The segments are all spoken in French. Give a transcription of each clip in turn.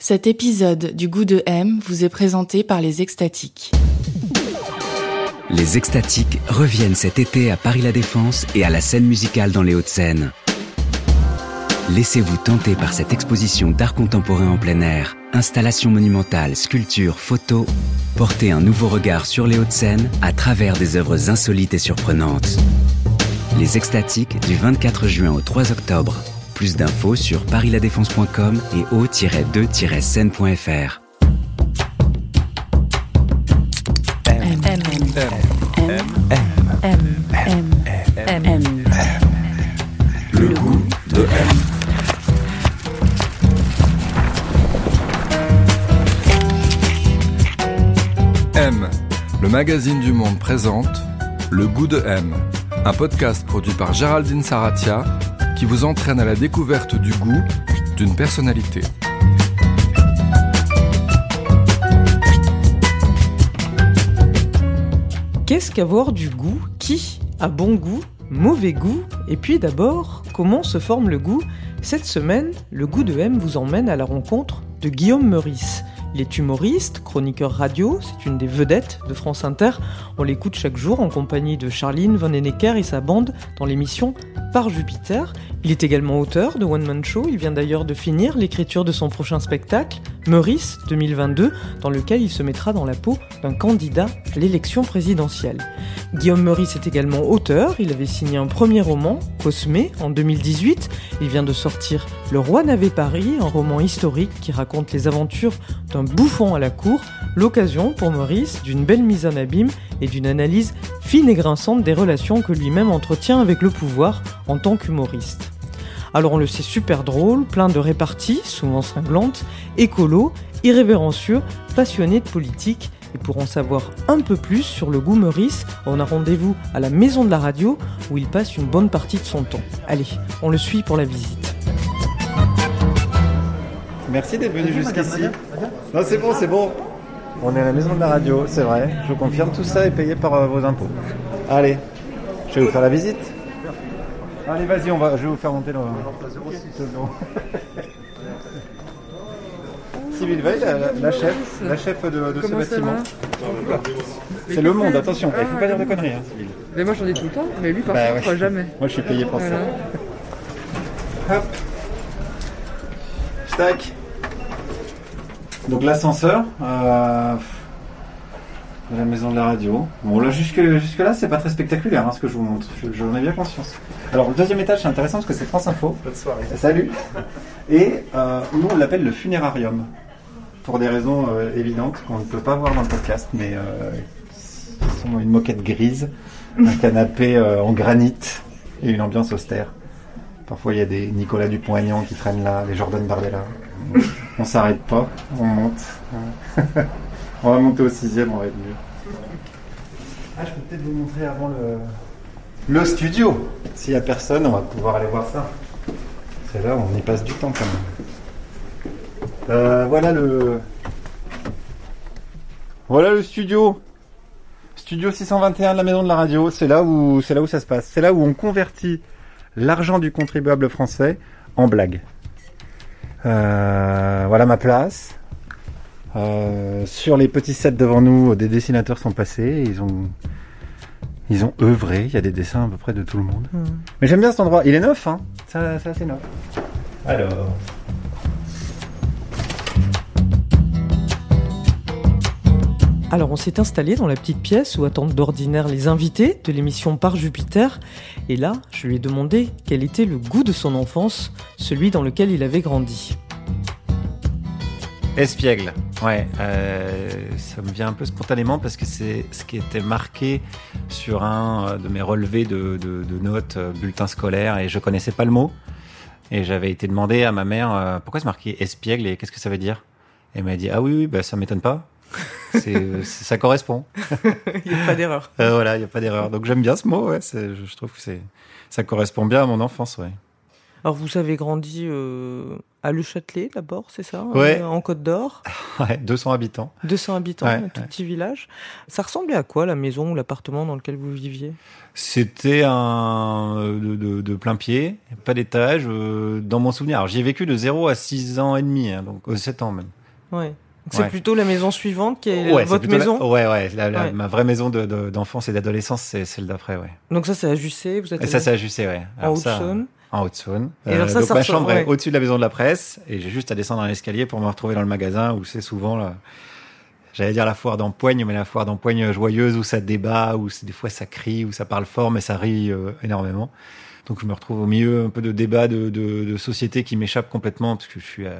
Cet épisode du goût de M vous est présenté par les Extatiques. Les Extatiques reviennent cet été à Paris La Défense et à la scène musicale dans les Hauts-de-Seine. Laissez-vous tenter par cette exposition d'art contemporain en plein air, installations monumentales, sculptures, photos. Portez un nouveau regard sur les Hauts-de-Seine à travers des œuvres insolites et surprenantes. Les Extatiques du 24 juin au 3 octobre. Plus d'infos sur parisladéfense.com et o-2-scène.fr. M. M. M. M. M. M. Le goût de M. M, le magazine du monde présente Le goût de M, un podcast produit par Géraldine Saratia qui vous entraîne à la découverte du goût d'une personnalité. Qu'est-ce qu'avoir du goût? Qui a bon goût Mauvais goût? Et puis d'abord, comment se forme le goût? Cette semaine, le goût de M vous emmène à la rencontre de Guillaume Meurice. Il est humoriste, chroniqueur radio, c'est une des vedettes de France Inter. On l'écoute chaque jour en compagnie de Charline Von Enecker et sa bande dans l'émission Par Jupiter. Il est également auteur de One Man Show. Il vient d'ailleurs de finir l'écriture de son prochain spectacle, Meurice 2022, dans lequel il se mettra dans la peau d'un candidat à l'élection présidentielle. Guillaume Meurice est également auteur. Il avait signé un premier roman, Cosmé, en 2018. Il vient de sortir Le Roi n'avait Paris, un roman historique qui raconte les aventures d'un bouffon à la cour, l'occasion pour Maurice d'une belle mise en abîme et d'une analyse fine et grinçante des relations que lui-même entretient avec le pouvoir en tant qu'humoriste. Alors on le sait super drôle, plein de réparties, souvent cinglantes, écolo, irrévérencieux, passionné de politique. Et pour en savoir un peu plus sur le goût Meurice, on a rendez-vous à la maison de la radio où il passe une bonne partie de son temps. Allez, on le suit pour la visite. Merci d'être venu jusqu'ici. Non, c'est bon, c'est bon. On est à la maison de la radio, c'est vrai. Je vous confirme, tout ça est payé par euh, vos impôts. Allez, je vais vous faire la visite. Allez, vas-y, on va, je vais vous faire monter le. le bureau. Sybille Veil, la, chef, la chef de, de ce Comment ça bâtiment. va C'est le monde, attention. Il faut pas dire de conneries, hein, Sybille. Mais moi j'en ai tout le temps, mais lui par Bah contre ouais. jamais. Moi, je suis payé pour Voilà. ça. Hop. Tac. Donc l'ascenseur. Euh, de la maison de la radio. Bon là jusque, jusque là c'est pas très spectaculaire hein, ce que je vous montre. Je- J'en ai bien conscience. Alors le deuxième étage c'est intéressant parce que c'est France Info. Bonne soirée. Salut. Et euh, nous on l'appelle le funérarium. Pour des raisons euh, évidentes qu'on ne peut pas voir dans le podcast, mais euh, qui sont une moquette grise, un canapé euh, en granit et une ambiance austère. Parfois, il y a des Nicolas Dupont-Aignan qui traînent là, des Jordan Bardella. On s'arrête pas, on monte. On va monter au sixième, on va être mieux. Ah, je peux peut-être vous montrer avant le, le studio. S'il y a personne, on va pouvoir aller voir ça. C'est là, on y passe du temps quand même. Euh, voilà le. Voilà le studio. Studio 621 de la Maison de la Radio. C'est là où, c'est là où ça se passe. C'est là où on convertit l'argent du contribuable français en blague. Euh, voilà ma place. Euh, sur les petits sets devant nous, des dessinateurs sont passés. Ils ont, ils ont œuvré. Il y a des dessins à peu près de tout le monde. Mais j'aime bien cet endroit. Il est neuf, hein. Ça, ça c'est neuf. Alors. Alors on s'est installé dans la petite pièce où attendent d'ordinaire les invités de l'émission Par Jupiter. Et là, je lui ai demandé quel était le goût de son enfance, celui dans lequel il avait grandi. Espiègle, ouais, euh, ça me vient un peu spontanément parce que c'est ce qui était marqué sur un euh, de mes relevés de, de- de notes euh, bulletin scolaire et je connaissais pas le mot. Et j'avais été demandé à ma mère euh, pourquoi c'est marqué espiègle et qu'est-ce que ça veut dire? Et elle m'a dit ah oui oui bah ça m'étonne pas. C'est ça correspond. Il n'y a pas d'erreur. Euh, voilà il y a pas d'erreur. Donc j'aime bien ce mot ouais je trouve que c'est ça correspond bien à mon enfance ouais Alors vous avez grandi euh, à Le Châtelet d'abord, c'est ça Ouais. Euh, En Côte d'Or, Ouais, 200 habitants. 200 habitants, Ouais, un tout ouais. petit village. Ça ressemblait à quoi la maison ou l'appartement dans lequel vous viviez? C'était un euh, de, de- de plein pied, pas d'étage, euh, dans mon souvenir. Alors j'y ai vécu de 0 à 6 ans et demi, hein, donc euh, 7 ans même. Ouais. C'est Ouais. plutôt la maison suivante qui est Ouais, votre plutôt la- maison? Ouais, ouais, la- la- Ouais. ma vraie maison de- de- d'enfance et d'adolescence, c'est celle d'après, ouais. Donc ça c'est à Jussé, vous êtes Et ça, c'est ajusté, ouais. en Alors ça, Haute-Saône? En Haute-Saône. Et alors ça, donc ça ma chambre est au-dessus de la maison de la presse et j'ai juste à descendre un escalier pour me retrouver dans le magasin où c'est souvent là. J'allais dire la foire d'empoigne, mais la foire d'empoigne joyeuse où ça débat, où des fois ça crie, où ça parle fort, mais ça rit euh, énormément. Donc je me retrouve au milieu un peu de débats de, de, de société qui m'échappent complètement parce que je suis euh,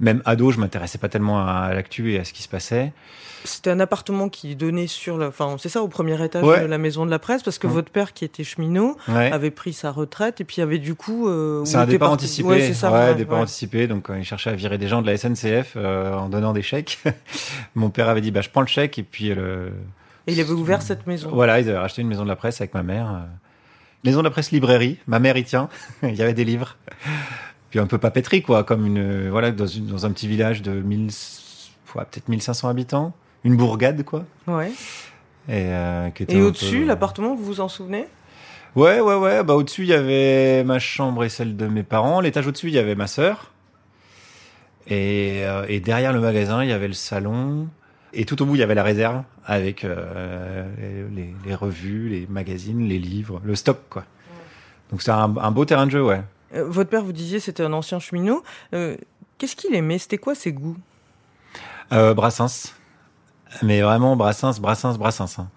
même ado, je m'intéressais pas tellement à l'actu et à ce qui se passait. C'était un appartement qui donnait sur le, enfin c'est ça au premier étage Ouais. de la maison de la presse parce que Ouais. votre père qui était cheminot Ouais. avait pris sa retraite et puis avait du coup. euh, C'est un départ parti- anticipé. Ouais, c'est ça. Ouais, départ anticipé. Donc, quand il cherchait à virer des gens de la SNCF euh, en donnant des chèques, mon père avait dit bah, je prends le chèque et puis euh, le. Et il avait ouvert cette maison. Voilà, ils avaient racheté une maison de la presse avec ma mère. euh. Maison de la presse librairie. Ma mère y tient. il y avait des livres. Puis un peu papeterie, quoi, comme une euh, voilà dans, une, dans un petit village de 1000, ouais, peut-être 1500 habitants, une bourgade, quoi. Ouais. Et, euh, qui était Et au-dessus, peu- l'appartement, vous vous en souvenez? Ouais, ouais, ouais. Bah, au-dessus, il y avait ma chambre et celle de mes parents. L'étage au-dessus, il y avait ma sœur. Et, euh, et derrière le magasin, il y avait le salon. Et tout au bout, il y avait la réserve avec euh, les, les revues, les magazines, les livres, le stock, quoi. Donc, c'est un, un beau terrain de jeu, ouais. Euh, Votre père, vous disiez, c'était un ancien cheminot. Euh, Qu'est-ce qu'il aimait? C'était quoi ses goûts? Euh, Brassens. Mais vraiment, Brassens, Brassens, Brassens. hein.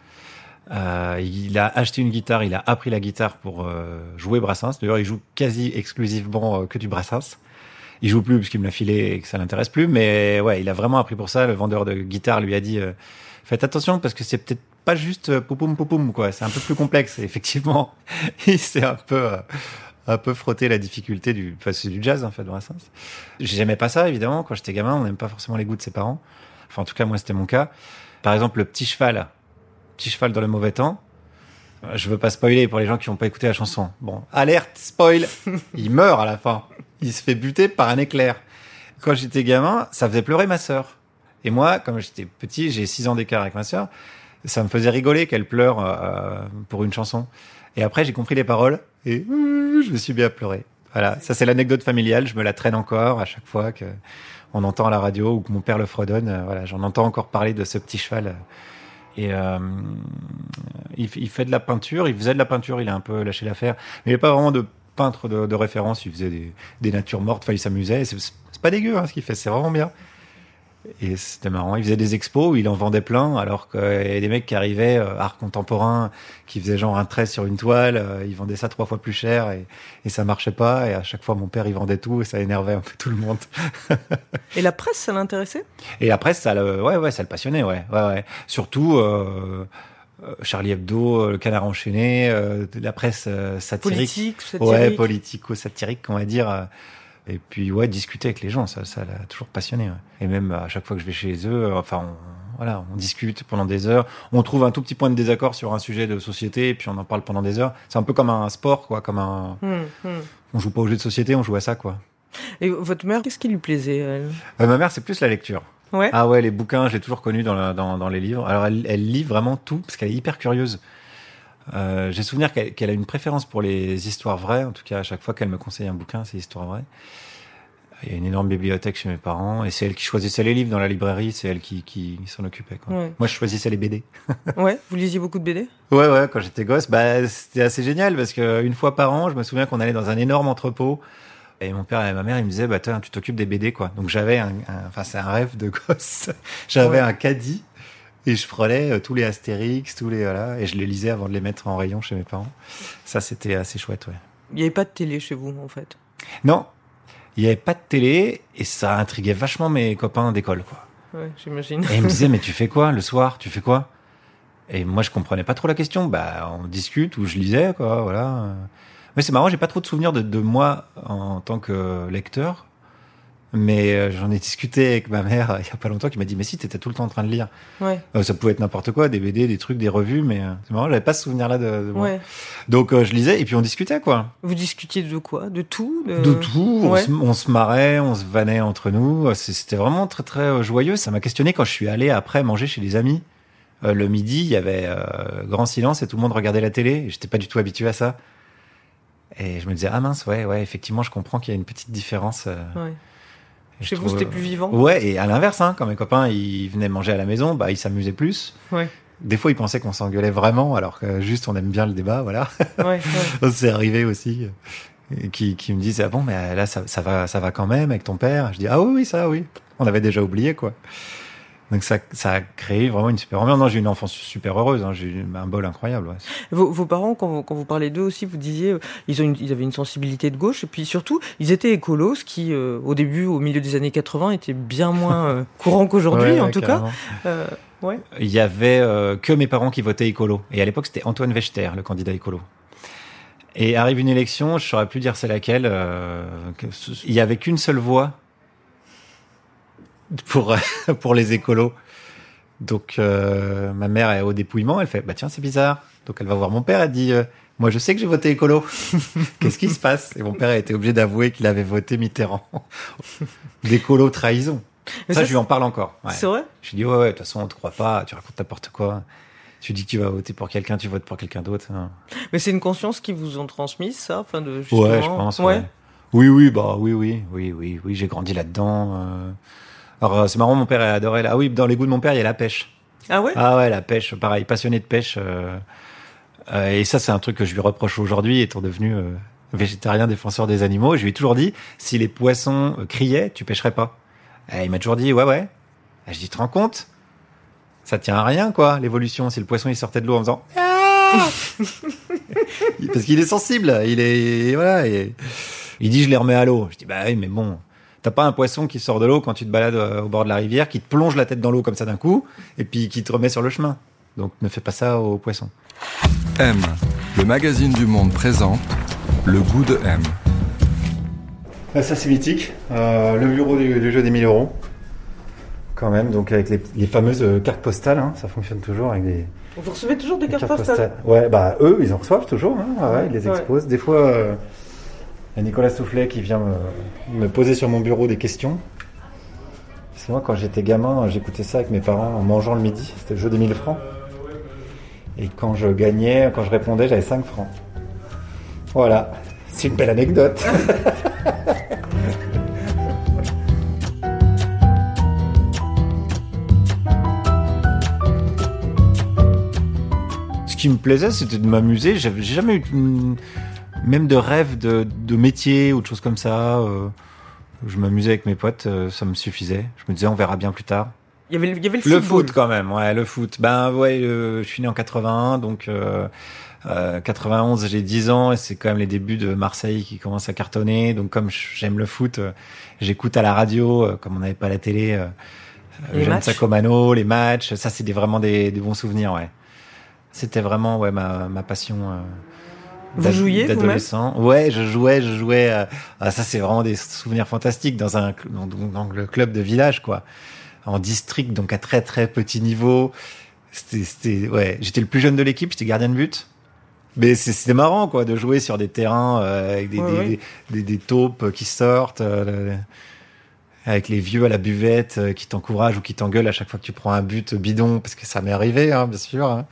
Il a acheté une guitare, il a appris la guitare pour jouer Brassens. D'ailleurs, il joue quasi exclusivement que du Brassens. Il joue plus parce qu'il me l'a filé et que ça l'intéresse plus. Mais ouais, il a vraiment appris pour ça. Le vendeur de guitare lui a dit faites attention parce que c'est peut-être pas juste poupoum poupoum quoi. C'est un peu plus complexe. Effectivement, il s'est un peu un peu frotté la difficulté du, enfin c'est du jazz en fait Brassens. J'aimais pas ça évidemment quand j'étais gamin. On n'aime pas forcément les goûts de ses parents. Enfin en tout cas moi c'était mon cas. Par exemple le petit cheval, petit cheval dans le mauvais temps. Je veux pas spoiler pour les gens qui n'ont pas écouté la chanson. Bon, alerte, spoil. Il meurt à la fin. Il se fait buter par un éclair. Quand j'étais gamin, ça faisait pleurer ma sœur. Et moi, comme j'étais petit, j'ai 6 ans d'écart avec ma sœur, ça me faisait rigoler qu'elle pleure euh, pour une chanson. Et après, j'ai compris les paroles et euh, je me suis mis à pleurer. Voilà, ça c'est l'anecdote familiale. Je me la traîne encore à chaque fois que on entend à la radio ou que mon père le fredonne. Euh, Voilà, j'en entends encore parler de ce petit cheval. Et euh, il, fait de la peinture, il faisait de la peinture, il a un peu lâché l'affaire. Mais il n'est pas vraiment de peintre de, référence, il faisait des, natures mortes, enfin il s'amusait. C'est pas dégueu hein, ce qu'il fait, c'est vraiment bien. Et c'était marrant, il faisait des expos où il en vendait plein, alors qu'il y avait des mecs qui arrivaient, euh, art contemporain, qui faisaient genre un trait sur une toile, euh, ils vendaient ça trois fois plus cher et, et ça marchait pas. Et à chaque fois, mon père, il vendait tout et ça énervait un peu tout le monde. Et la presse, ça l'intéressait? Et après, ça le, ouais, ouais, ça le passionnait, ouais, ouais, ouais. Surtout euh, euh, Charlie Hebdo, euh, le Canard enchaîné, euh, la presse euh, satirique, Politique, ouais, satirique politico-satirique, on va dire. Et puis ouais, discuter avec les gens, ça, ça l'a toujours passionné. ouais. Et même à chaque fois que je vais chez eux, euh, enfin, on, voilà, on discute pendant des heures. On trouve un tout petit point de désaccord sur un sujet de société, et puis on en parle pendant des heures. C'est un peu comme un sport, quoi, comme un. Hum, hum. On joue pas aux jeux de société, on joue à ça, quoi. Et votre mère, qu'est-ce qui lui plaisait elle? Euh, ma mère, c'est plus la lecture. Ouais. Ah ouais, les bouquins, je l'ai toujours connu dans, dans, dans les livres. Alors, elle, elle lit vraiment tout parce qu'elle est hyper curieuse. Euh, J'ai souvenir qu'elle qu'elle a une préférence pour les histoires vraies. En tout cas, à chaque fois qu'elle me conseille un bouquin, c'est histoire vraie. Il y a une énorme bibliothèque chez mes parents et c'est elle qui choisissait les livres dans la librairie. C'est elle qui, qui s'en occupait. Quoi. Ouais. Moi, je choisissais les BD. ouais, vous lisiez beaucoup de BD Ouais, ouais, quand j'étais gosse, bah, c'était assez génial parce que une fois par an, je me souviens qu'on allait dans un énorme entrepôt et mon père et ma mère, ils me disaient, bah, tu t'occupes des BD, quoi. Donc j'avais un, un- enfin, c'est un rêve de gosse. j'avais Ouais. un caddie et je prenais euh, tous les Astérix, tous les, voilà, et je les lisais avant de les mettre en rayon chez mes parents. Ça, c'était assez chouette, ouais. Il n'y avait pas de télé chez vous, en fait? Non, il n'y avait pas de télé et ça intriguait vachement mes copains d'école, quoi. Ouais, j'imagine. Et ils me disaient, mais tu fais quoi le soir? Tu fais quoi? Et moi, je comprenais pas trop la question. Bah, on discute ou je lisais, quoi, voilà. Mais c'est marrant, j'ai pas trop de souvenirs de, de moi en tant que lecteur. Mais euh, j'en ai discuté avec ma mère euh, il y a pas longtemps qui m'a dit mais si t'étais tout le temps en train de lire. Ouais, Euh, ça pouvait être n'importe quoi, des BD, des trucs, des revues, mais c'est marrant, j'avais pas ce souvenir-là de, de moi. ouais. Donc je lisais et puis on discutait quoi. Vous discutiez de quoi? De tout? De... De tout, on, ouais. se, on se marrait, on se vannait entre nous. C'était vraiment très très joyeux. Ça m'a questionné quand je suis allé après manger chez des amis. Le midi, il y avait grand silence et tout le monde regardait la télé. J'étais pas du tout habitué à ça. Et je me disais ah mince ouais ouais effectivement je comprends qu'il y a une petite différence. Ouais. Chez vous, trouve- c'était plus vivant Ouais et à l'inverse hein, quand mes copains ils venaient manger à la maison, bah ils s'amusaient plus. Ouais. Des fois ils pensaient qu'on s'engueulait vraiment alors que juste on aime bien le débat voilà. Ouais, ouais. C'est arrivé aussi. Qui, qui me disent ah bon mais là ça, ça va ça va quand même avec ton père? Je dis ah oui oui ça oui on avait déjà oublié quoi donc ça ça a créé vraiment une super ambiance non j'ai une enfance super heureuse hein. j'ai eu un bol incroyable ouais. Vos, vos parents, quand vous, quand vous parlez d'eux aussi, vous disiez, euh, ils, ont une- ils avaient une sensibilité de gauche, et puis surtout, ils étaient écolos, ce qui, euh, au début, au milieu des années 80, était bien moins euh, courant qu'aujourd'hui, Ouais, en ouais, tout cas. Euh, ouais. il y avait que mes parents qui votaient écolo et à l'époque c'était Antoine Wechter le candidat écolo et arrive une élection je saurais plus dire c'est laquelle il y avait qu'une seule voix pour pour les écolos donc euh, ma mère est au dépouillement elle fait bah tiens c'est bizarre donc elle va voir mon père elle dit euh, moi je sais que j'ai voté écolo qu'est-ce qui se passe? Et mon père a été obligé d'avouer qu'il avait voté Mitterrand d'écolo trahison ça, ça, je lui en parle encore ouais. C'est vrai? Je lui dis, ouais, ouais, de toute façon, on te croit pas, tu racontes n'importe quoi. Tu dis que tu vas voter pour quelqu'un, tu votes pour quelqu'un d'autre. Mais c'est une conscience qui vous ont transmise, ça enfin de, justement... Ouais, je pense. Ouais. Oui, oui, bah oui, oui, oui, oui, oui, j'ai grandi là-dedans. euh. Alors, euh, c'est marrant, mon père a adoré là. Ah oui, dans les goûts de mon père, il y a la pêche. Ah ouais? Ah ouais, la pêche, pareil, passionné de pêche. euh, euh, et ça, c'est un truc que je lui reproche aujourd'hui, étant devenu euh, végétarien défenseur des animaux. Je lui ai toujours dit, si les poissons euh, criaient, tu pêcherais pas. Et il m'a toujours dit, ouais, ouais. Et je dis, tu te rends compte? Ça tient à rien, quoi, l'évolution. Si le poisson, il sortait de l'eau en faisant... Ah Parce qu'il est sensible, il est... Voilà, et- il dit, je les remets à l'eau. Je dis, bah oui, mais bon... T'as pas un poisson qui sort de l'eau quand tu te balades euh, au bord de la rivière, qui te plonge la tête dans l'eau comme ça d'un coup, et puis qui te remet sur le chemin. Donc ne fais pas ça aux poissons. M, le magazine du monde présente le goût de M. Ah, Ça c'est mythique. Euh, le bureau du, du jeu des 1000 euros. Quand même, donc avec les, les fameuses euh, cartes postales, hein, ça fonctionne toujours avec des Vous recevez toujours des des cartes postales Ouais, bah eux, ils en reçoivent toujours, hein, ouais, ouais, ils les Ouais. exposent. Des fois, euh, Nicolas Soufflet qui vient me, poser sur mon bureau des questions. Que moi, quand j'étais gamin, j'écoutais ça avec mes parents en mangeant le midi. C'était le jeu des 1000 francs. Et quand je gagnais, quand je répondais, j'avais 5 francs. Voilà. C'est une belle anecdote. Ce qui me plaisait, c'était de m'amuser. J'avais jamais eu même de rêve de, de métier ou de choses comme ça. euh, je m'amusais avec mes potes, euh, ça me suffisait. Je me disais, on verra bien plus tard. Il y avait, le- il y avait le, Le foot quand même, ouais, le foot. Ben ouais, euh, je suis né en 81, donc euh, euh, 91, j'ai 10 ans et c'est quand même les débuts de Marseille qui commencent à cartonner. Donc comme j'aime le foot, euh, j'écoute à la radio, euh, comme on n'avait pas la télé, euh, Les Jeanne. Sacomano, les matchs. Ça, c'est des, vraiment des, des bons souvenirs, ouais. C'était vraiment ouais ma, ma passion. Vous jouiez d'adolescent. Ouais, je jouais, je jouais. euh, ah, ça, c'est vraiment des souvenirs fantastiques dans un dans, dans le club de village, quoi. En district, donc à très très petit niveau. C'était, ouais. J'étais le plus jeune de l'équipe, j'étais gardien de but. Mais c'était marrant, quoi, de jouer sur des terrains euh, avec des, Ouais, des, ouais. des, des- des taupes qui sortent, euh, avec les vieux à la buvette qui t'encouragent ou qui t'engueulent à chaque fois que tu prends un but bidon, parce que ça m'est arrivé, hein, bien sûr. hein.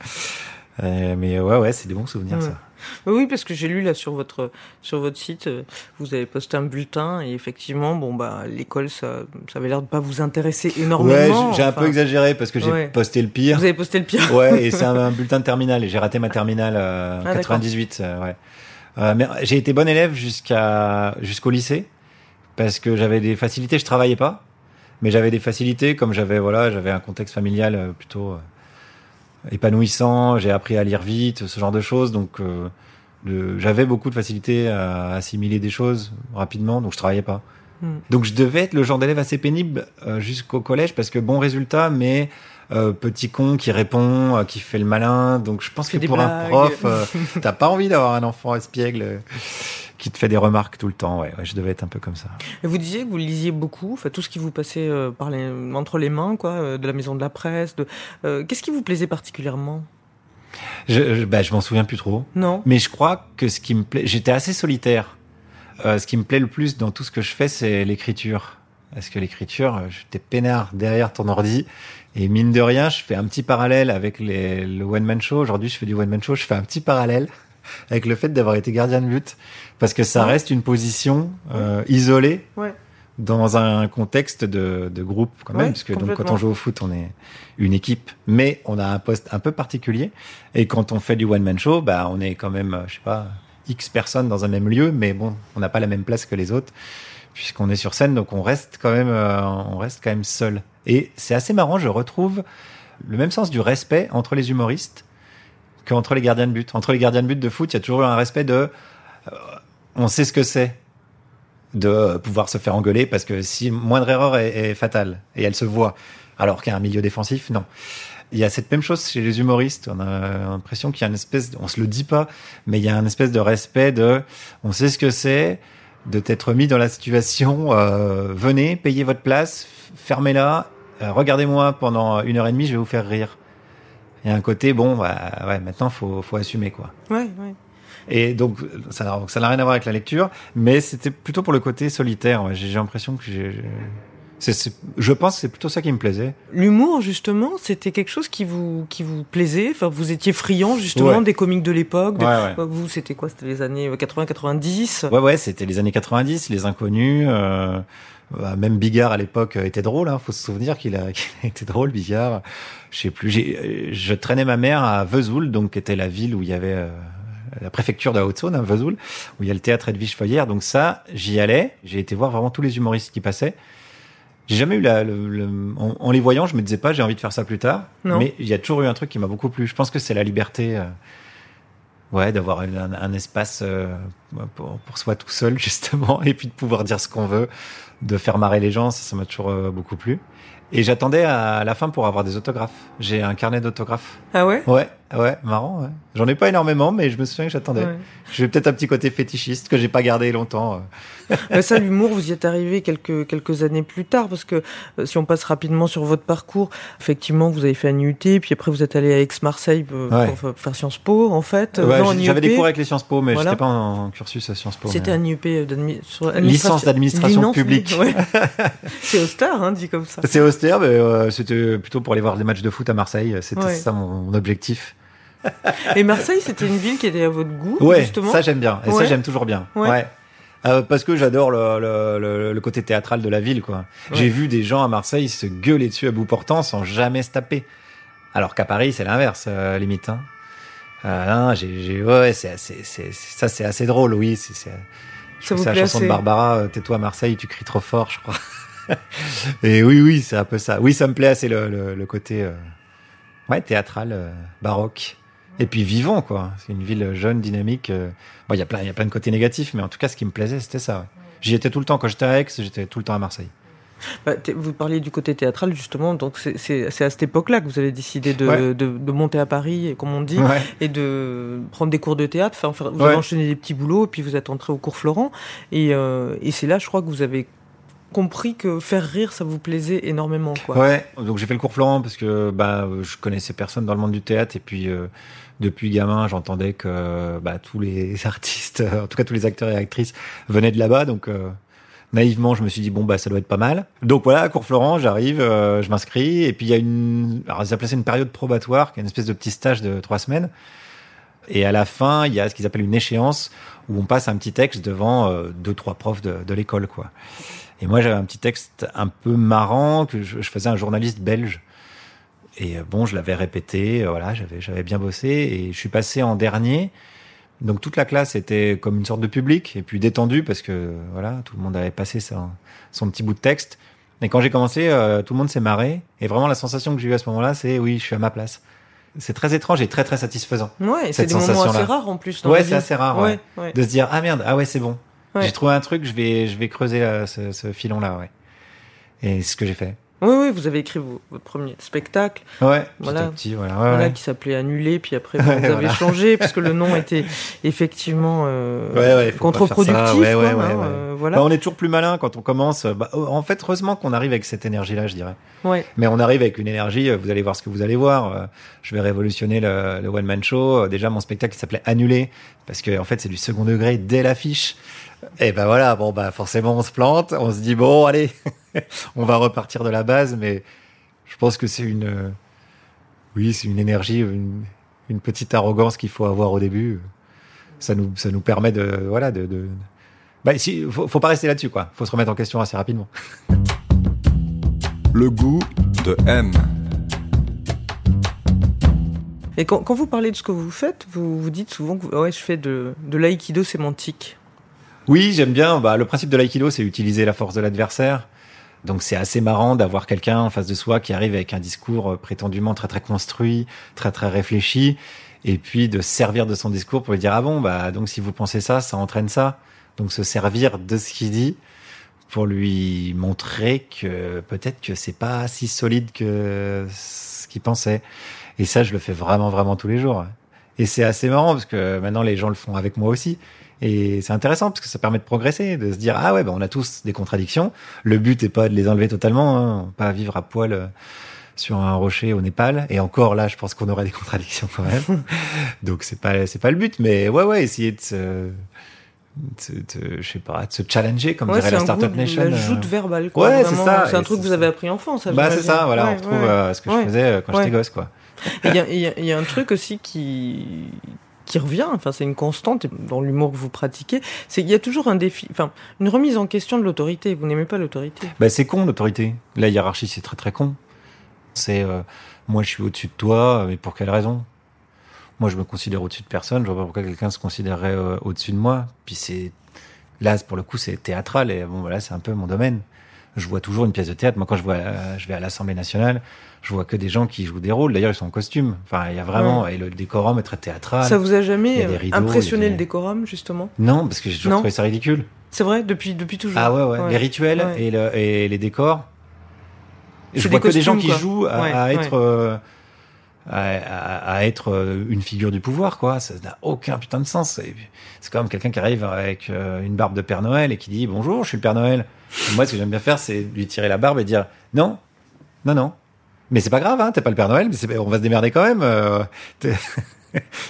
Euh, mais ouais, ouais, c'est des bons souvenirs, Ouais. ça. Oui, parce que j'ai lu là sur votre sur votre site, euh, vous avez posté un bulletin et effectivement, bon bah l'école, ça, ça avait l'air de pas vous intéresser Ouais, énormément. j'ai j'ai un peu exagéré parce que j'ai Ouais. posté le pire. Vous avez posté le pire. Ouais, et c'est un, un bulletin de terminale et j'ai raté ma terminale euh, en Ah, d'accord. 98. euh, ouais. Euh, mais j'ai été bon élève jusqu'à jusqu'au lycée parce que j'avais des facilités. Je travaillais pas, mais j'avais des facilités comme j'avais voilà, j'avais un contexte familial euh, plutôt euh, épanouissant. J'ai appris à lire vite, ce genre de choses. Donc euh, j'avais beaucoup de facilité à assimiler des choses rapidement, donc je travaillais pas. Hmm. Donc je devais être le genre d'élève assez pénible euh, jusqu'au collège parce que bon résultat, mais euh, petit con qui répond, euh, qui fait le malin. Donc je pense que pour un prof, euh, t'as pas envie d'avoir un enfant espiègle. Qui te fait des remarques tout le temps. Ouais, ouais, je devais être un peu comme ça. Et vous disiez que vous lisiez beaucoup, enfin tout ce qui vous passait euh, par les, entre les mains, quoi, euh, de la maison de la presse. De, euh, qu'est-ce qui vous plaisait particulièrement? Je, je, bah, je m'en souviens plus trop. Non. Mais je crois que ce qui me plaît, j'étais assez solitaire. Ce qui me plaît le plus dans tout ce que je fais, c'est l'écriture. Parce que l'écriture, j'étais peinard derrière ton ordi. Et mine de rien, je fais un petit parallèle avec les, le one-man show. Aujourd'hui, je fais du one-man show. Je fais un petit parallèle avec le fait d'avoir été gardien de but. Parce que ça Ouais. reste une position euh, isolée Ouais. dans un contexte de, de groupe quand même. Ouais, parce que donc, quand on joue au foot, on est une équipe. Mais on a un poste un peu particulier. Et quand on fait du one-man show, bah, on est quand même, je sais pas, X personnes dans un même lieu. Mais bon, on n'a pas la même place que les autres puisqu'on est sur scène, donc on reste quand même, euh, on reste quand même seul. Et c'est assez marrant, je retrouve le même sens du respect entre les humoristes qu'entre les gardiens de but. Entre les gardiens de but de foot, il y a toujours eu un respect de, euh, on sait ce que c'est de pouvoir se faire engueuler parce que si moindre erreur est, fatale et elle se voit, alors qu'il y a un milieu défensif, non. Il y a cette même chose chez les humoristes. On a l'impression qu'il y a une espèce, de- on se le dit pas, mais il y a un espèce de respect de, on sait ce que c'est, de t'être mis dans la situation, euh, venez, payez votre place, fermez-la, euh, regardez-moi pendant une heure et demie, je vais vous faire rire. Y a un côté, bon, bah, ouais, maintenant, faut, faut assumer, quoi. Ouais, ouais. Et donc, ça n'a ça rien à voir avec la lecture, mais c'était plutôt pour le côté solitaire. ouais. J'ai l'impression que j'ai. je pense que c'est plutôt ça qui me plaisait. L'humour, justement, c'était quelque chose qui vous, qui vous plaisait? Enfin, vous étiez friand, justement, Ouais. des comiques de l'époque. de- Ouais, ouais. Vous, c'était quoi? C'était les années 80-90 Ouais, ouais, c'était les années 90, les inconnus. Euh, même Bigard à l'époque euh, était drôle. Hein, faut se souvenir qu'il a, qu'il a été drôle, Bigard. Je sais plus. j'ai- euh, Je traînais ma mère à Vesoul, donc qui était la ville où il y avait euh, la préfecture de la Haute-Saône, hein, Vesoul, où il y a le théâtre Edwige Feuillère. Donc ça, j'y allais. J'ai été voir vraiment tous les humoristes qui passaient. J'ai jamais eu la, le, le- en, en les voyant, je me disais pas j'ai envie de faire ça plus tard. Non. Mais il y a toujours eu un truc qui m'a beaucoup plu. Je pense que c'est la liberté. euh, Ouais, d'avoir un, un espace euh, pour, pour soi tout seul, justement, et puis de pouvoir dire ce qu'on veut, de faire marrer les gens, ça ça m'a toujours euh, beaucoup plu. Et j'attendais à la fin pour avoir des autographes. J'ai un carnet d'autographes. Ah ouais? Ouais, ouais, marrant, ouais. J'en ai pas énormément, mais je me souviens que j'attendais. Ouais. J'ai peut-être un petit côté fétichiste que j'ai pas gardé longtemps. euh. Bah, ça, l'humour, vous y êtes arrivé quelques, quelques années plus tard, parce que euh, si on passe rapidement sur votre parcours, effectivement, vous avez fait un IUT, puis après vous êtes allé à Aix-Marseille euh, Ouais. pour fa- faire Sciences Po, en fait. Euh, non, J'avais des cours avec les Sciences Po, mais Voilà. j'étais pas en, en cursus à Sciences Po. C'était mais- un IUP sur Licence d'administration publique. C'est austère, hein, dit comme ça. C'est austère, mais c'était plutôt pour aller voir des matchs de foot à Marseille. C'était ça mon, mon objectif. Et Marseille, c'était une ville qui était à votre goût, Ouais, justement. ça j'aime bien. Et ça j'aime toujours bien. Ouais. Ouais. Euh, parce que j'adore le, le, le, le côté théâtral de la ville, quoi. J'ai vu des gens à Marseille se gueuler dessus à bout portant sans jamais se taper. Alors qu'à Paris, c'est l'inverse, euh, limite. Hein. Euh, non, j'ai, ouais, c'est, assez- c'est, ça c'est assez drôle, oui. C'est, c'est, Ça vous la chanson assez de Barbara, euh, tais-toi à Marseille, tu cries trop fort, je crois. Et oui, oui, c'est un peu ça. Oui, ça me plaît assez le, le, le côté, euh, ouais, théâtral, euh, baroque. Et puis vivant, quoi. C'est une ville jeune, dynamique. euh. Bon, il y a plein, il y a plein de côtés négatifs, mais en tout cas, ce qui me plaisait, c'était ça. ouais. J'y étais tout le temps. Quand j'étais à Aix, j'étais tout le temps à Marseille. Bah, vous parliez du côté théâtral, justement, donc c'est- à cette époque-là que vous avez décidé de, Ouais. de, de monter à Paris, comme on dit, Ouais. et de prendre des cours de théâtre. Enfin, vous Ouais. avez enchaîné des petits boulots, et puis vous êtes entré au cours Florent. Et, euh, et c'est là, je crois, que vous avez compris que faire rire, ça vous plaisait énormément, quoi. Ouais. Donc j'ai fait le cours Florent parce que bah je connaissais personne dans le monde du théâtre et puis euh, depuis gamin j'entendais que bah tous les artistes, euh, en tout cas tous les acteurs et actrices venaient de là-bas donc euh, naïvement je me suis dit bon bah ça doit être pas mal. Donc voilà à cours Florent j'arrive, euh, je m'inscris et puis il y a une alors ils appelaient ça une période probatoire qui est une espèce de petit stage de trois semaines. Et à la fin, il y a ce qu'ils appellent une échéance où on passe un petit texte devant euh, deux, trois profs de, de l'école, quoi. Et moi, j'avais un petit texte un peu marrant que je, je faisais un journaliste belge. Et euh, bon, je l'avais répété, euh, voilà, j'avais, j'avais bien bossé et je suis passé en dernier. Donc toute la classe était comme une sorte de public et puis détendu parce que voilà, tout le monde avait passé son, son petit bout de texte. Et quand j'ai commencé, euh, tout le monde s'est marré. Et vraiment, la sensation que j'ai eue à ce moment-là, c'est oui, je suis à ma place. C'est très étrange et très très satisfaisant Ouais, c'est des moments assez rares en plus. Dans Ouais, c'est assez rare, ouais. ouais. de se dire ah merde, ah ouais, c'est bon. Ouais. J'ai trouvé un truc, je vais je vais creuser euh, ce, ce filon là, ouais. Et c'est ce que j'ai fait. Oui, oui, vous avez écrit vo- votre premier spectacle, Ouais, Voilà. petit, voilà. ouais, voilà, ouais. qui s'appelait Annulé, puis après vous avez Voilà. changé parce que le nom était effectivement euh, contre-productif. Ouais, ouais, quoi, ouais, hein, ouais. euh, voilà. Bah, on est toujours plus malin quand on commence. Bah, en fait, heureusement qu'on arrive avec cette énergie-là, je dirais. Ouais. Mais on arrive avec une énergie, euh, vous allez voir ce que vous allez voir. euh, Je vais révolutionner le, le one-man show. Euh, Déjà, mon spectacle s'appelait Annulé, parce que en fait, c'est du second degré dès l'affiche. Et ben voilà, bon, bah forcément, on se plante. On se dit, bon, allez, on va repartir de la base. Mais je pense que c'est une... euh, Oui, c'est une énergie, une, une petite arrogance qu'il faut avoir au début. Ça nous, ça nous permet de... Voilà, de... de... Bah, si, faut, faut pas rester là-dessus, quoi. Faut se remettre en question assez rapidement. Le goût de M. Et quand, quand vous parlez de ce que vous faites, vous vous dites souvent que vous- ouais, je fais de, de l'aïkido sémantique. Oui, j'aime bien. Bah, le principe de l'aïkido, c'est utiliser la force de l'adversaire. Donc c'est assez marrant d'avoir quelqu'un en face de soi qui arrive avec un discours euh, prétendument très très construit, très très réfléchi, et puis de se servir de son discours pour lui dire ah bon bah donc si vous pensez ça, ça entraîne ça. Donc se servir de ce qu'il dit pour lui montrer que peut-être que c'est pas si solide que ce qu'il pensait. Et ça, je le fais vraiment vraiment tous les jours. Et c'est assez marrant parce que maintenant les gens le font avec moi aussi. Et c'est intéressant parce que ça permet de progresser, de se dire ah ouais ben on a tous des contradictions. Le but est pas de les enlever totalement, hein, pas vivre à poil euh, sur un rocher au Népal. Et encore là, je pense qu'on aurait des contradictions quand même. Donc c'est pas c'est pas le but, mais ouais ouais essayer de se, je sais pas, de se challenger comme Ouais, dirait la Startup Nation. la euh. joute verbale. Quoi, Ouais, c'est ça. C'est un truc que vous avez appris enfant, ça. Bah c'est ça, voilà, Ouais, on retrouve ouais. euh, ce que je faisais euh, quand j'étais gosse quoi. Et Il y, a- il y a- il y a un truc aussi qui qui revient, enfin c'est une constante dans l'humour que vous pratiquez, c'est qu'il y a toujours un défi, enfin une remise en question de l'autorité. Vous n'aimez pas l'autorité. Bah, c'est con l'autorité. La hiérarchie, c'est très très con. C'est euh, moi je suis au-dessus de toi, mais pour quelle raison? Moi je me considère au-dessus de personne, je vois pas pourquoi quelqu'un se considérerait euh, au-dessus de moi. Puis c'est là pour le coup c'est théâtral et bon voilà c'est un peu mon domaine. Je vois toujours une pièce de théâtre. Moi quand je vois euh, je vais à l'Assemblée nationale, je vois que des gens qui jouent des rôles. D'ailleurs ils sont en costume. Enfin il y a vraiment et le décorum est très théâtral. ça vous a jamais a rideaux, impressionné a le décorum justement? Non parce que j'ai toujours Non. trouvé ça ridicule. C'est vrai depuis depuis toujours. Ah ouais, ouais. Les rituels Ouais. et, le, et les décors. Je des vois que des gens qui quoi. jouent à, être euh, à, à- être euh, une figure du pouvoir, quoi. Ça n'a aucun putain de sens. C'est comme quelqu'un qui arrive avec euh, une barbe de Père Noël et qui dit bonjour, je suis le Père Noël. Moi, ce que j'aime bien faire, c'est lui tirer la barbe et dire non, non, non. Mais c'est pas grave, hein, t'es pas le Père Noël, mais on va se démerder quand même. euh,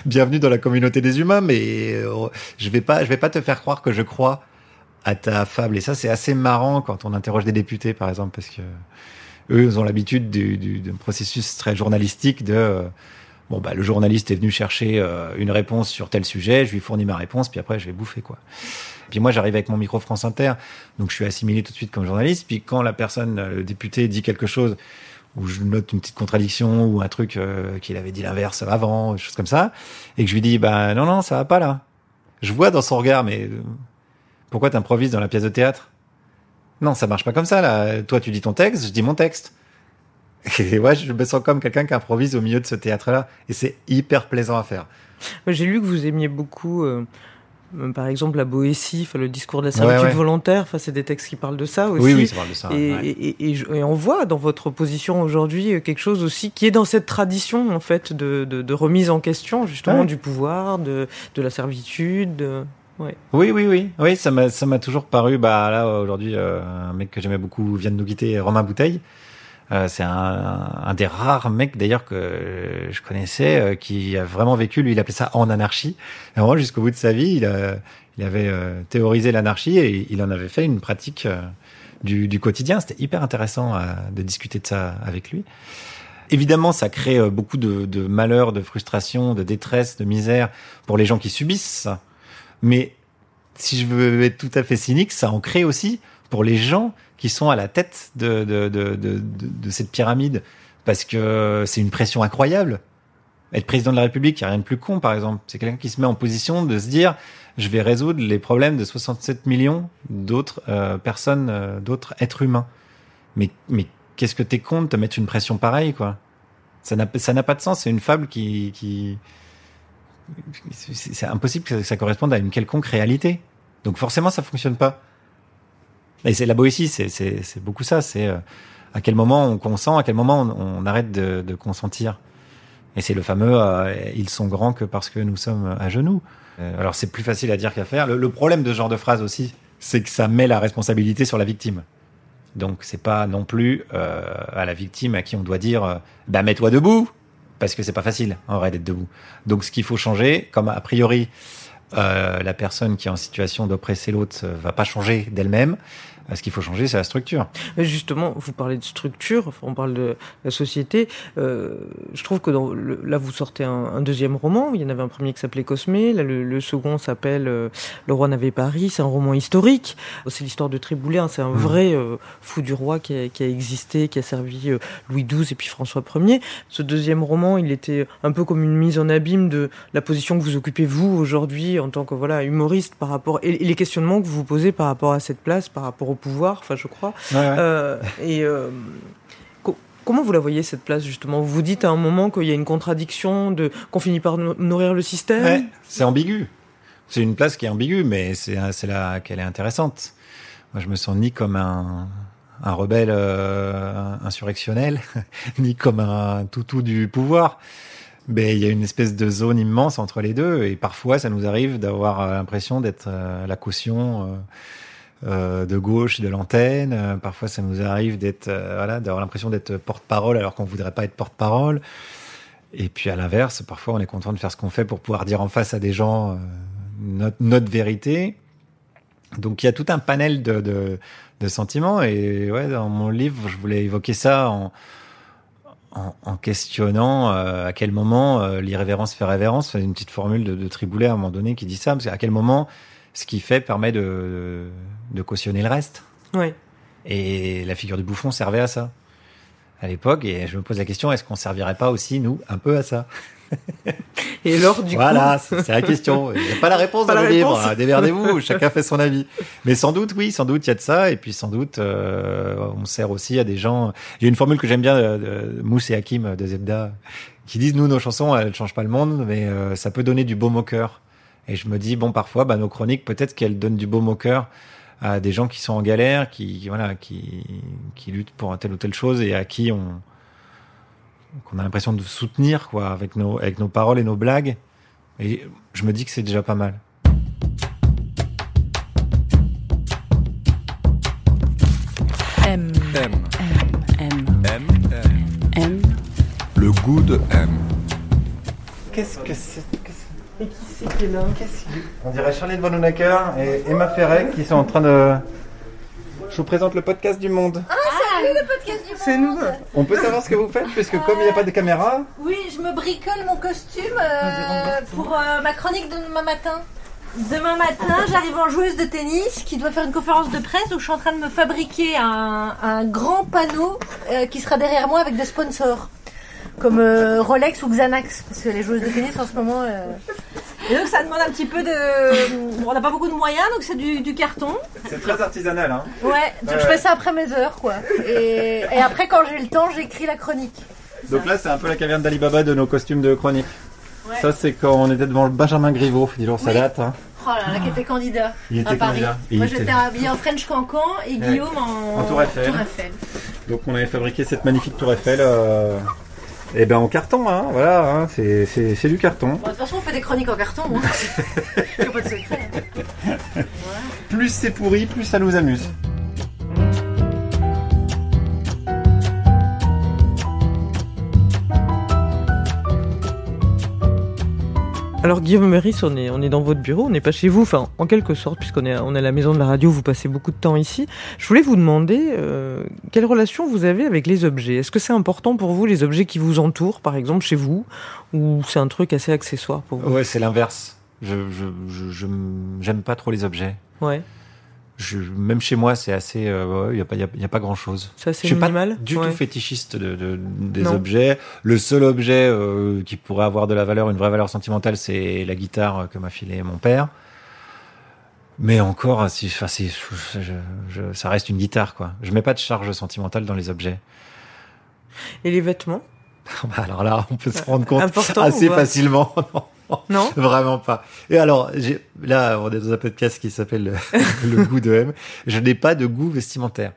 Bienvenue dans la communauté des humains, mais je vais pas, je vais pas te faire croire que je crois à ta fable. Et ça, c'est assez marrant quand on interroge des députés, par exemple, parce que eux, ils ont l'habitude du, du, d'un processus très journalistique de euh, bon bah le journaliste est venu chercher euh, une réponse sur tel sujet, je lui fournis ma réponse, puis après je vais bouffer quoi. Puis moi, j'arrive avec mon micro France Inter, donc je suis assimilé tout de suite comme journaliste. Puis quand la personne, le député, dit quelque chose où je note une petite contradiction ou un truc euh, qu'il avait dit l'inverse avant, des choses comme ça, et que je lui dis bah non non ça va pas là. Je vois dans son regard mais euh, pourquoi t'improvises dans la pièce de théâtre? Non ça marche pas comme ça là. Toi tu dis ton texte, je dis mon texte. Et ouais je me sens comme quelqu'un qui improvise au milieu de ce théâtre là et c'est hyper plaisant à faire. J'ai lu que vous aimiez beaucoup, euh, euh, par exemple, la Boétie, le discours de la servitude Ouais, ouais. volontaire. Enfin, c'est des textes qui parlent de ça aussi. Oui oui ça parle de ça. Et, ouais. et- et- et je- et on voit dans votre position aujourd'hui euh, quelque chose aussi qui est dans cette tradition en fait de, de, de remise en question justement du pouvoir, de, de la servitude. Ouais. Oui, oui, oui, oui, ça m'a, ça m'a toujours paru. Bah là, aujourd'hui, euh, un mec que j'aimais beaucoup vient de nous quitter, Romain Bouteille. Euh, c'est un, un des rares mecs d'ailleurs que je connaissais euh, qui a vraiment vécu. Lui, il appelait ça en anarchie. Et vraiment, jusqu'au bout de sa vie, il, a, il avait euh, théorisé l'anarchie et il en avait fait une pratique euh, du, du quotidien. C'était hyper intéressant euh, de discuter de ça avec lui. Évidemment, ça crée beaucoup de, de malheur, de frustration, de détresse, de misère pour les gens qui subissent. Mais si je veux être tout à fait cynique, ça en crée aussi pour les gens qui sont à la tête de, de, de, de, de- cette pyramide. Parce que c'est une pression incroyable. Être président de la République, il n'y a rien de plus con, par exemple. C'est quelqu'un qui se met en position de se dire je vais résoudre les problèmes de 67 millions d'autres euh, personnes, euh, d'autres êtres humains. Mais, mais qu'est-ce que t'es con de te mettre une pression pareille, quoi? Ça n'a pas de sens. C'est une fable qui, qui, c'est impossible que ça corresponde à une quelconque réalité. Donc forcément, ça fonctionne pas. Et c'est la Boétie, c'est beaucoup ça. C'est euh, À quel moment on consent, à quel moment on, on arrête de, de consentir Et c'est le fameux euh, ils sont grands que parce que nous sommes à genoux. Euh, alors c'est plus facile à dire qu'à faire. Le, le problème de ce genre de phrase aussi, c'est que ça met la responsabilité sur la victime. Donc c'est pas non plus euh, à la victime à qui on doit dire euh, bah mets-toi debout parce que c'est pas facile en vrai d'être debout. Donc ce qu'il faut changer, comme a priori euh, la personne qui est en situation d'oppresser l'autre euh, va pas changer d'elle-même, ce qu'il faut changer c'est la structure. Mais Justement, vous parlez de structure, on parle de la société. Euh, je trouve que dans le- là, vous sortez un, un deuxième roman. Il y en avait un premier qui s'appelait Cosmé. Là, le, le second s'appelle euh, Le roi n'avait pas ri. C'est un roman historique. C'est l'histoire de Triboulet. hein. C'est un vrai euh, fou du roi qui a, qui a existé, qui a servi euh, Louis XII et puis François Ier. Ce deuxième roman, il était un peu comme une mise en abîme de la position que vous occupez vous aujourd'hui en tant que voilà humoriste par rapport et, et les questionnements que vous vous posez par rapport à cette place, par rapport au pouvoir. Enfin, je crois. Euh, et euh, co- comment vous la voyez cette place justement? Vous vous dites à un moment qu'il y a une contradiction, de qu'on finit par no- nourrir le système? Ouais, c'est ambigu. C'est une place qui est ambiguë, mais c'est là qu'elle est intéressante. Moi, je me sens ni comme un, un rebelle euh, insurrectionnel, ni comme un toutou du pouvoir. Mais il y a une espèce de zone immense entre les deux, et parfois, ça nous arrive d'avoir l'impression d'être euh, la caution. euh, de gauche de l'antenne. Euh, parfois, ça nous arrive d'être, euh, voilà, d'avoir l'impression d'être porte-parole alors qu'on voudrait pas être porte-parole. Et puis à l'inverse, parfois on est content de faire ce qu'on fait pour pouvoir dire en face à des gens euh, notre, notre vérité. Donc il y a tout un panel de, de, de sentiments. Et ouais, dans mon livre, je voulais évoquer ça en, en, en questionnant euh, à quel moment euh, l'irrévérence fait révérence. C'est une petite formule de, de Triboulet à un moment donné qui dit ça. Parce qu'à quel moment ce qui fait permet de, de cautionner le reste. Ouais. Et la figure du bouffon servait à ça à l'époque. Et je me pose la question, est-ce qu'on servirait pas aussi, nous, un peu à ça? Et alors du Voilà, coup, c'est c'est la question. Il n'y a pas la réponse Pas dans la le livre. réponse. hein. Démerdez-vous, chacun fait son avis. Mais sans doute, oui, sans doute, il y a de ça. Et puis sans doute, euh, on sert aussi à des gens. Il y a une formule que j'aime bien de, de Mousse et Hakim de Zebda qui disent, nous, nos chansons, elles changent pas le monde, mais euh, ça peut donner du baume au cœur. Et je me dis, bon, parfois, bah, nos chroniques, peut-être qu'elles donnent du baume au cœur à des gens qui sont en galère, qui, voilà, qui, qui luttent pour telle ou telle chose et à qui on, qu'on a l'impression de soutenir, quoi, avec nos, avec nos paroles et nos blagues. Et je me dis que c'est déjà pas mal. M, M. M, M, M. M. M. Le goût de M. Qu'est-ce que c'est? Et qui c'est qui est là On dirait Charlie de et Emma Ferret qui sont en train de. Je vous présente le podcast du monde. C'est nous. On peut savoir ce que vous faites puisque comme il n'y a pas de caméra, Oui, je me bricole mon costume euh, pour euh, ma chronique de demain matin. Demain matin, j'arrive en joueuse de tennis qui doit faire une conférence de presse où je suis en train de me fabriquer un, un grand panneau euh, qui sera derrière moi avec des sponsors. Comme euh, Rolex ou Xanax, parce que les joueuses de tennis en ce moment. euh, Et donc ça demande un petit peu de. Bon, on n'a pas beaucoup de moyens, donc c'est du, du carton. c'est très artisanal. Hein. Ouais, donc je fais ça après mes heures, quoi. Et, et après, quand j'ai le temps, j'écris la chronique. Donc là, c'est un peu la caverne d'Alibaba de nos costumes de chronique. Ouais. Ça, c'est quand on était devant le Benjamin Griveaux. Dis-leur, ça Oui. date. Hein. Oh là là, qui était candidat Il était à Paris. candidat. Moi j'étais habillée en French Cancan et Guillaume en, En Tour Eiffel. Eiffel. Donc on avait fabriqué cette magnifique tour Eiffel. Euh... Et ben en carton, hein, voilà, hein, c'est, c'est, c'est du carton. Bon, de toute façon, on fait des chroniques en carton. Hein. Pas de secret. hein. Plus c'est pourri, plus ça nous amuse. Alors Guillaume Meurice, on est, on est dans votre bureau, on n'est pas chez vous, enfin en quelque sorte, puisqu'on est, on est à la maison de la radio, vous passez beaucoup de temps ici. Je voulais vous demander euh, quelle relation vous avez avec les objets? Est-ce que c'est important pour vous les objets qui vous entourent, par exemple chez vous, ou c'est un truc assez accessoire pour vous? Ouais, c'est l'inverse. Je, je, j'aime pas trop les objets. Ouais, Je, même chez moi, c'est assez. Il euh, n'y a, pas- y a, y a pas grand chose. c'est assez Je suis pas minimal. du Ouais. tout fétichiste de, de- des Non. objets. Le seul objet euh, qui pourrait avoir de la valeur, une vraie valeur sentimentale, c'est la guitare que m'a filé mon père. Mais encore, si, enfin, c'est- je- je- ça reste une guitare, quoi. Je mets pas de charge sentimentale dans les objets. Et les vêtements? Bah, Alors là, on peut se rendre compte Important assez facilement. Non, Non Vraiment pas. Et alors, là, on est dans un podcast qui s'appelle Le goût de M. Je n'ai pas de goût vestimentaire.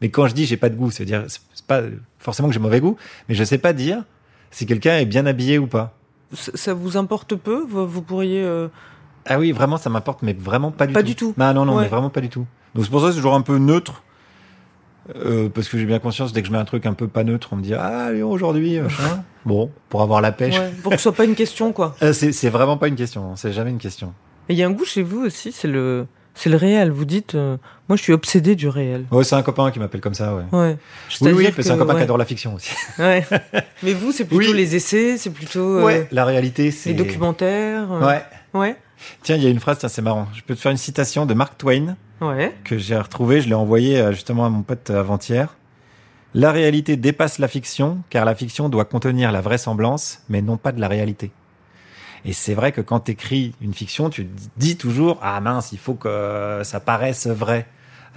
Mais quand je dis j'ai pas de goût, c'est-à-dire c'est c'est pas forcément que j'ai mauvais goût, mais je sais pas dire si quelqu'un est bien habillé ou pas. Ça ça vous importe peu? Vous, vous pourriez. euh, Ah oui, vraiment, ça m'importe, mais vraiment pas du Pas tout. du tout. Non, non, non, Ouais. mais vraiment pas du tout. Donc c'est pour ça que c'est toujours un peu neutre. Euh, parce que j'ai bien conscience, dès que je mets un truc un peu pas neutre, on me dit Ah, Léon, aujourd'hui, machin. bon, pour avoir la pêche. ouais, pour que ce soit pas une question, quoi. Euh, c'est c'est vraiment pas une question, hein, c'est jamais une question. Et il y a un goût chez vous aussi, c'est le, c'est le réel. Vous dites, euh, moi, je suis obsédé du réel. Ouais, c'est un copain qui m'appelle comme ça, ouais. Ouais. Oui, oui, c'est un copain ouais. qui adore la fiction aussi. Ouais. Mais vous, c'est plutôt Oui. les essais, c'est plutôt euh, Ouais, la réalité, c'est. les documentaires. euh, Ouais. Ouais. Tiens, il y a une phrase, tiens, c'est marrant. Je peux te faire une citation de Mark Twain Ouais. que j'ai retrouvée. Je l'ai envoyée euh, justement à mon pote euh, avant-hier. La réalité dépasse la fiction, car la fiction doit contenir la vraisemblance, mais non pas de la réalité. Et c'est vrai que quand tu écris une fiction, tu dis toujours ah mince, il faut que ça paraisse vrai.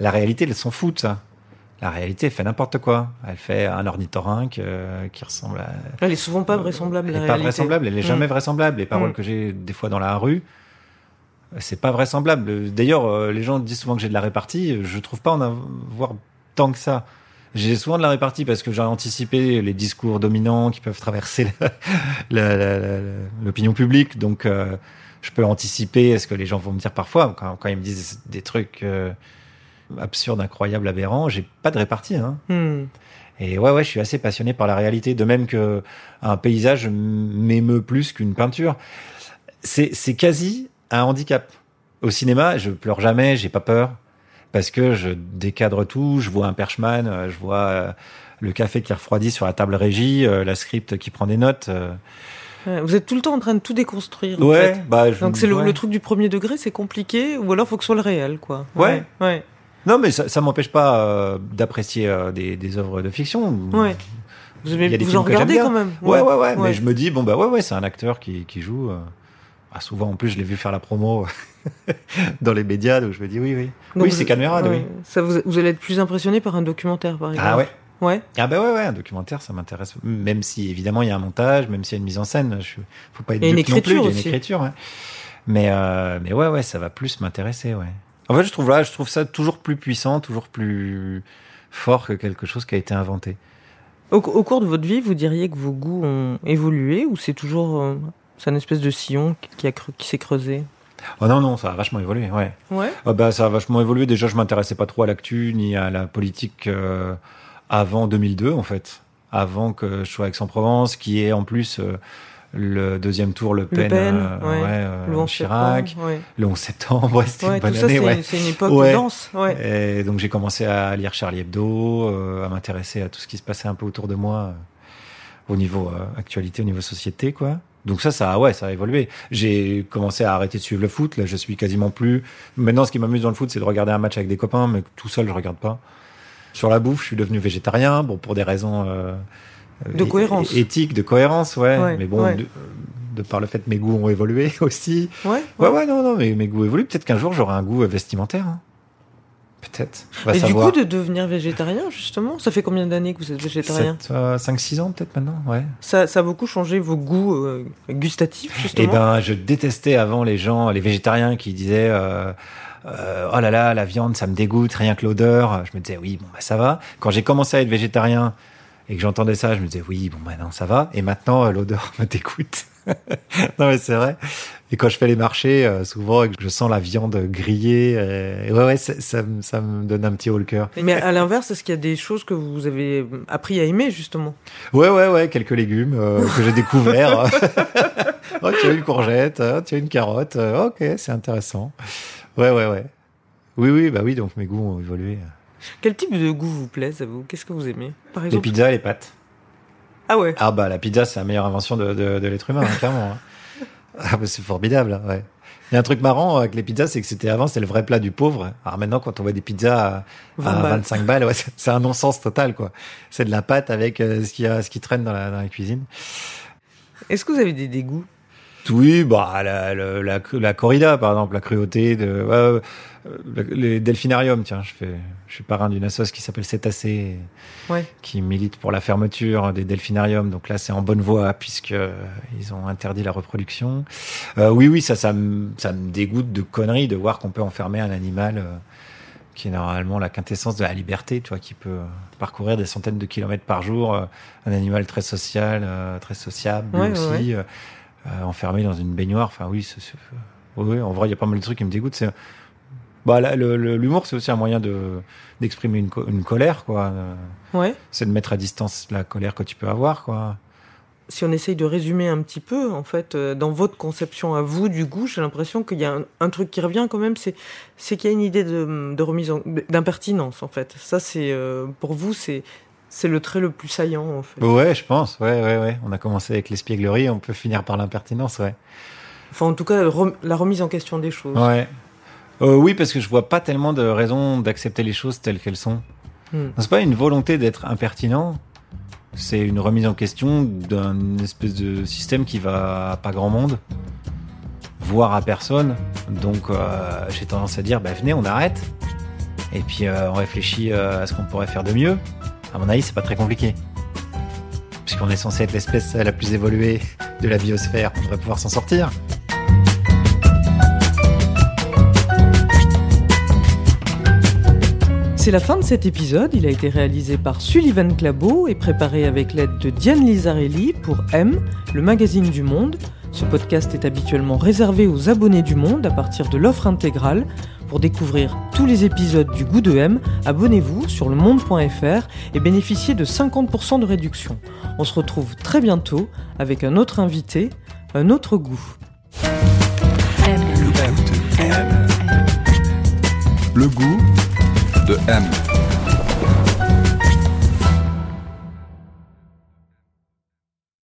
La réalité, elle s'en fout de ça. La réalité, elle fait n'importe quoi. Elle fait un ornithorynque euh, qui ressemble à Elle est souvent pas vraisemblable, elle la est pas vraisemblable, elle est jamais Mm. vraisemblable. Les paroles Mm. que j'ai des fois dans la rue, c'est pas vraisemblable. D'ailleurs, euh, les gens disent souvent que j'ai de la répartie. Je trouve pas en avoir tant que ça. J'ai souvent de la répartie parce que j'ai anticipé les discours dominants qui peuvent traverser l'opinion publique. Donc, euh, je peux anticiper ce que les gens vont me dire parfois quand, quand ils me disent des trucs euh, absurdes, incroyables, aberrants. J'ai pas de répartie. Hein. Hmm. Et ouais, ouais, je suis assez passionné par la réalité. De même que un paysage m'émeut plus qu'une peinture. C'est, c'est quasi un handicap. Au cinéma, je pleure jamais, j'ai pas peur. Parce que je décadre tout, je vois un perchman, euh, je vois euh, le café qui refroidit sur la table régie, euh, la script qui prend des notes. Vous êtes tout le temps en train de tout déconstruire. en Ouais, fait. bah, je- Donc c'est le, ouais. le truc du premier degré, c'est compliqué, ou alors faut que ce soit le réel, quoi. Ouais. Ouais. Non, mais ça, ça m'empêche pas euh, d'apprécier euh, des, des œuvres de fiction. Ouais. Vous, Il y a avez, des vous films en regardez quand même. Ouais, ouais, ouais, Ouais. Mais je me dis, bon, bah ouais, ouais, c'est un acteur qui, qui joue. euh, ah, souvent, en plus, je l'ai vu faire la promo dans les médias, donc je me dis, oui, oui. Donc oui, c'est Camerade, ouais. oui. Ça vous, vous allez être plus impressionné par un documentaire, par exemple. Ah ouais. Ouais. Ah bah ouais, ouais, un documentaire, ça m'intéresse. Même si, évidemment, il y a un montage, même s'il y a une mise en scène, je, faut pas être dupe non plus, il y a une écriture, ouais. Mais, euh, mais ouais, ouais, ça va plus m'intéresser, ouais. En fait, je trouve là, je trouve ça toujours plus puissant, toujours plus fort que quelque chose qui a été inventé. Au, au cours de votre vie, vous diriez que vos goûts ont évolué, ou c'est toujours euh, c'est une espèce de sillon qui, a qui s'est creusé Oh non, non, ça a vachement évolué, ouais. Ouais. Ah bah, ça a vachement évolué. Déjà, je m'intéressais pas trop à l'actu ni à la politique euh, avant 2002, en fait. Avant que je sois à Aix-en-Provence, qui est en plus euh, le deuxième tour Le Pen, Le Pen, euh, ouais. Le 11 Chirac, septembre, le 11 septembre, c'était une tout bonne ça, année, c'est ouais. c'est une époque dense. Ouais. Et donc j'ai commencé à lire Charlie Hebdo, à m'intéresser à tout ce qui se passait un peu autour de moi au niveau actualité, au niveau société, quoi. Donc ça, ça, ouais, ça a évolué. J'ai commencé à arrêter de suivre le foot. Là, je suis quasiment plus. Maintenant, ce qui m'amuse dans le foot, c'est de regarder un match avec des copains, mais tout seul, je regarde pas. Sur la bouffe, je suis devenu végétarien, bon, pour des raisons euh, De cohérence. éthiques, de cohérence, ouais. Ouais, mais bon, ouais. de, de par le fait mes goûts ont évolué aussi. Ouais. Ouais, ouais, non, non, mais mes goûts évoluent. Peut-être qu'un jour, j'aurai un goût vestimentaire. hein. Peut-être. Et du coup, de devenir végétarien, justement, ça fait combien d'années que vous êtes végétarien 5-6 ans peut-être maintenant, ouais. ça, ça a beaucoup changé vos goûts euh, gustatifs, Eh justement ben, je détestais avant les gens, les végétariens qui disaient euh, euh, oh là là, la viande, ça me dégoûte, rien que l'odeur. Je me disais oui, bon bah ça va. Quand j'ai commencé à être végétarien et que j'entendais ça, je me disais oui, bon bah non, ça va. Et maintenant, euh, l'odeur me dégoûte. non mais c'est vrai. Et quand je fais les marchés, euh, souvent, et que je sens la viande grillée, euh, ouais ouais, ça, ça, me- ça me donne un petit haut le cœur. Mais à l'inverse, est-ce qu'il y a des choses que vous avez appris à aimer, justement? Ouais, ouais, ouais, quelques légumes euh, que j'ai découverts. oh, tu as une courgette, oh, tu as une carotte. euh, ok, c'est intéressant. Ouais, ouais, ouais. Oui, oui, bah oui, donc mes goûts ont évolué. Quel type de goût vous plaise à vous? Qu'est-ce que vous aimez Par Les exemple? pizzas et les pâtes. Ah ouais? Ah bah la pizza, c'est la meilleure invention de, de, de l'être humain, hein, clairement. hein. Ah bah c'est formidable, hein, ouais. Il y a un truc marrant avec les pizzas, c'est que c'était avant, c'était le vrai plat du pauvre. Alors maintenant, quand on voit des pizzas à, 20 à balles. 25 balles, ouais, c'est un non-sens total, quoi. C'est de la pâte avec euh, ce qui a, ce qui traîne dans la, dans la cuisine. Est-ce que vous avez des dégoûts? Oui, bah la, la, la, la corrida, par exemple, la cruauté, de, ouais, euh, les delphinariums. Tiens, je fais, je suis parrain d'une assoce qui s'appelle Cétacé, Ouais. qui milite pour la fermeture des delphinariums. Donc là, c'est en bonne voie puisque euh, ils ont interdit la reproduction. Euh, oui, oui, ça, ça me, ça me dégoûte de conneries de voir qu'on peut enfermer un animal euh, qui est normalement la quintessence de la liberté, tu vois, qui peut parcourir des centaines de kilomètres par jour, euh, un animal très social, euh, très sociable, Ouais, ouais, aussi, euh, euh, enfermé dans une baignoire. Enfin, oui, c'est- c'est- oui, oui, en vrai, il y a pas mal de trucs qui me dégoûtent. C'est, bah, là, le- le- l'humour, c'est aussi un moyen de d'exprimer une, co- une colère, quoi. Euh, Ouais. C'est de mettre à distance la colère que tu peux avoir, quoi. Si on essaye de résumer un petit peu, en fait, euh, dans votre conception à vous du goût, j'ai l'impression qu'il y a un, un truc qui revient quand même, c'est c'est qu'il y a une idée de, de remise en- d'impertinence, en fait. Ça, c'est euh, pour vous, c'est c'est le trait le plus saillant, en fait. Ouais, je pense. Ouais, ouais, ouais. On a commencé avec l'espièglerie, on peut finir par l'impertinence, ouais. Enfin, en tout cas, la remise en question des choses. Ouais. Euh, oui, parce que je vois pas tellement de raison d'accepter les choses telles qu'elles sont. Hmm. C'est pas une volonté d'être impertinent. C'est une remise en question d'un espèce de système qui va à pas grand monde, voire à personne. Donc, euh, j'ai tendance à dire, bah, venez, on arrête. Et puis, euh, on réfléchit à ce qu'on pourrait faire de mieux. À mon avis, c'est pas très compliqué. Puisqu'on est censé être l'espèce la plus évoluée de la biosphère, on devrait pouvoir s'en sortir. C'est la fin de cet épisode. Il a été réalisé par Sullivan Clabot et préparé avec l'aide de Diane Lizarelli pour M, le magazine du Monde. Ce podcast est habituellement réservé aux abonnés du Monde à partir de l'offre intégrale. Pour découvrir tous les épisodes du Goût de M, abonnez-vous sur lemonde.fr et bénéficiez de 50% de réduction. On se retrouve très bientôt avec un autre invité, un autre goût. Le goût de M.